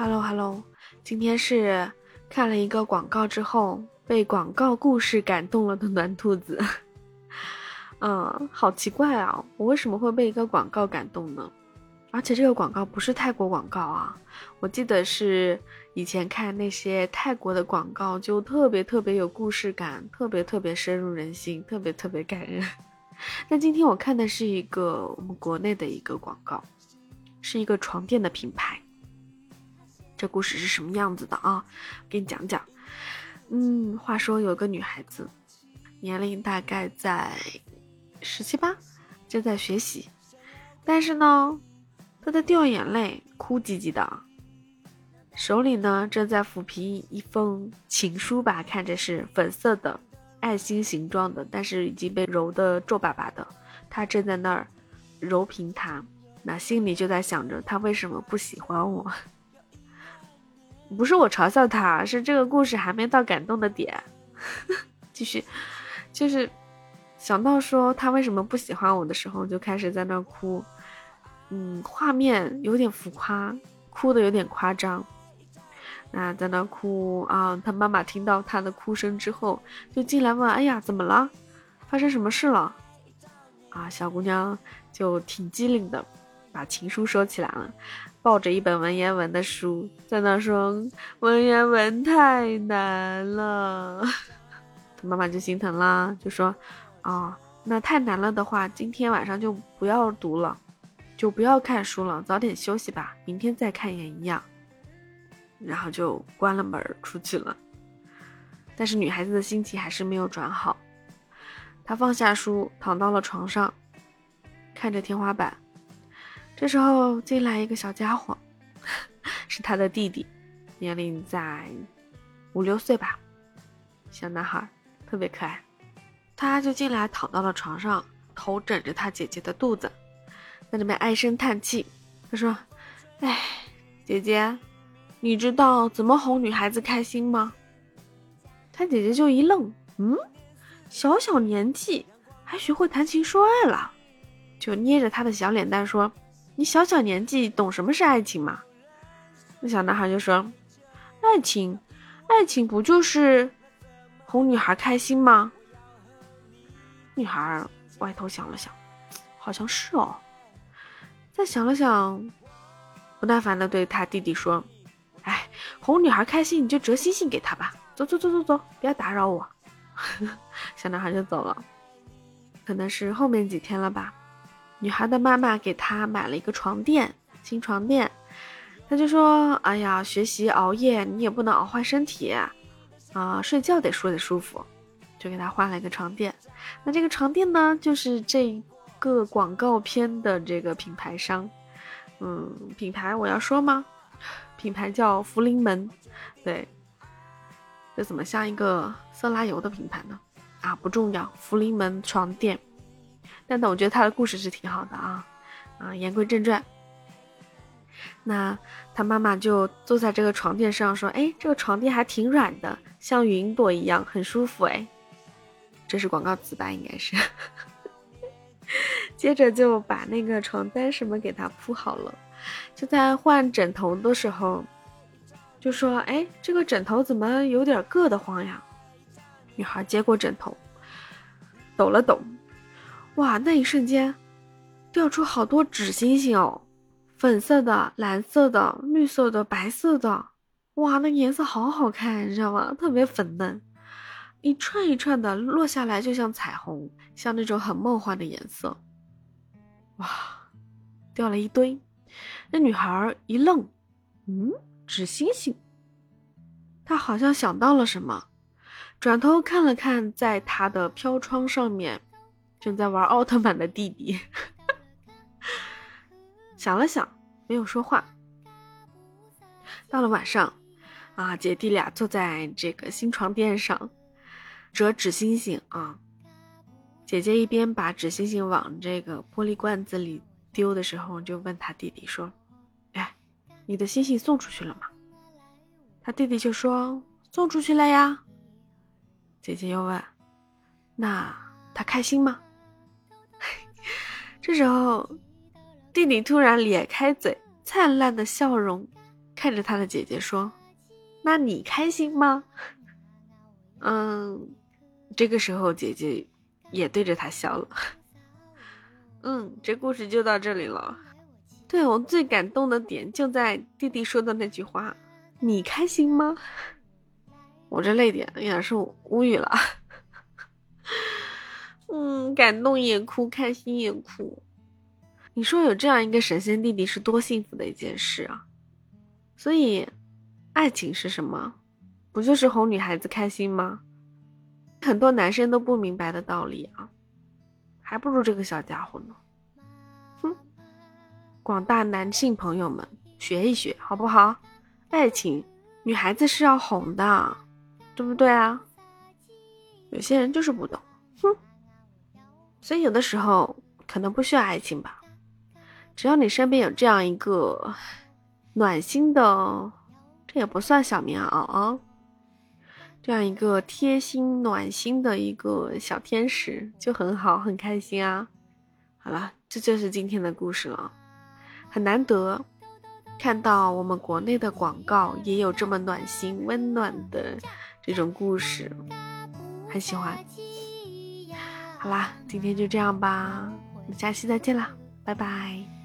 Hello Hello，今天是看了一个广告之后被广告故事感动了的 暖兔子。嗯，好奇怪啊，我为什么会被一个广告感动呢？而且这个广告不是泰国广告啊，我记得是以前看那些泰国的广告就特别特别有故事感，特别特别深入人心，特别特别感人。那今天我看的是一个我们国内的一个广告，是一个床垫的品牌。这故事是什么样子的啊？给你讲讲。嗯，话说有个女孩子，年龄大概在十七八，正在学习，但是呢，她在掉眼泪，哭唧唧的，手里呢正在抚平一封情书吧，看着是粉色的，爱心形状的，但是已经被揉得皱巴巴的，她正在那儿揉平它，那心里就在想着，她为什么不喜欢我？不是我嘲笑他，是这个故事还没到感动的点。继续，就是想到说他为什么不喜欢我的时候，就开始在那哭。嗯，画面有点浮夸，哭的有点夸张。那在那哭啊，他妈妈听到他的哭声之后，就进来问：“哎呀，怎么了？发生什么事了？”啊，小姑娘就挺机灵的，把情书收起来了。抱着一本文言文的书，在那说文言文太难了，他 妈妈就心疼啦，就说：“啊，那太难了的话，今天晚上就不要读了，就不要看书了，早点休息吧，明天再看也一样。”然后就关了门出去了。但是女孩子的心情还是没有转好，她放下书，躺到了床上，看着天花板。这时候进来一个小家伙，是他的弟弟，年龄在五六岁吧，小男孩，特别可爱。他就进来躺到了床上，头枕着他姐姐的肚子，在那边唉声叹气。他说：“哎，姐姐，你知道怎么哄女孩子开心吗？”他姐姐就一愣，嗯，小小年纪还学会谈情说爱了，就捏着他的小脸蛋说。你小小年纪懂什么是爱情吗？那小男孩就说：“爱情，爱情不就是哄女孩开心吗？”女孩歪头想了想，好像是哦。再想了想，不耐烦的对他弟弟说：“哎，哄女孩开心你就折星星给她吧。走走走走走，不要打扰我。”小男孩就走了。可能是后面几天了吧。女孩的妈妈给她买了一个床垫，新床垫。她就说：“哎呀，学习熬夜，你也不能熬坏身体啊，睡觉得睡得舒服。”就给她换了一个床垫。那这个床垫呢，就是这个广告片的这个品牌商。嗯，品牌我要说吗？品牌叫福临门。对，这怎么像一个色拉油的品牌呢？啊，不重要，福临门床垫。但但我觉得他的故事是挺好的啊，啊，言归正传。那他妈妈就坐在这个床垫上说：“哎，这个床垫还挺软的，像云朵一样，很舒服。”哎，这是广告词吧？应该是。接着就把那个床单什么给他铺好了，就在换枕头的时候，就说：“哎，这个枕头怎么有点硌得慌呀？”女孩接过枕头，抖了抖。哇，那一瞬间，掉出好多纸星星哦，粉色的、蓝色的、绿色的、白色的，哇，那颜色好好看，你知道吗？特别粉嫩，一串一串的落下来，就像彩虹，像那种很梦幻的颜色。哇，掉了一堆，那女孩一愣，嗯，纸星星。她好像想到了什么，转头看了看，在她的飘窗上面。正在玩奥特曼的弟弟想了想，没有说话。到了晚上，啊，姐弟俩坐在这个新床垫上折纸星星啊。姐姐一边把纸星星往这个玻璃罐子里丢的时候，就问他弟弟说：“哎，你的星星送出去了吗？”他弟弟就说：“送出去了呀。”姐姐又问：“那他开心吗？”这时候，弟弟突然咧开嘴，灿烂的笑容看着他的姐姐说：“那你开心吗？”嗯，这个时候姐姐也对着他笑了。嗯，这故事就到这里了。对我最感动的点就在弟弟说的那句话：“你开心吗？” 我这泪点有点是无语了。嗯，感动也哭，开心也哭。你说有这样一个神仙弟弟是多幸福的一件事啊！所以，爱情是什么？不就是哄女孩子开心吗？很多男生都不明白的道理啊，还不如这个小家伙呢。哼！广大男性朋友们，学一学好不好？爱情，女孩子是要哄的，对不对啊？有些人就是不懂，哼！所以有的时候可能不需要爱情吧。只要你身边有这样一个暖心的，这也不算小棉袄啊，这样一个贴心暖心的一个小天使就很好，很开心啊。好了，这就是今天的故事了，很难得看到我们国内的广告也有这么暖心温暖的这种故事，很喜欢。好啦，今天就这样吧，我们下期再见啦，拜拜。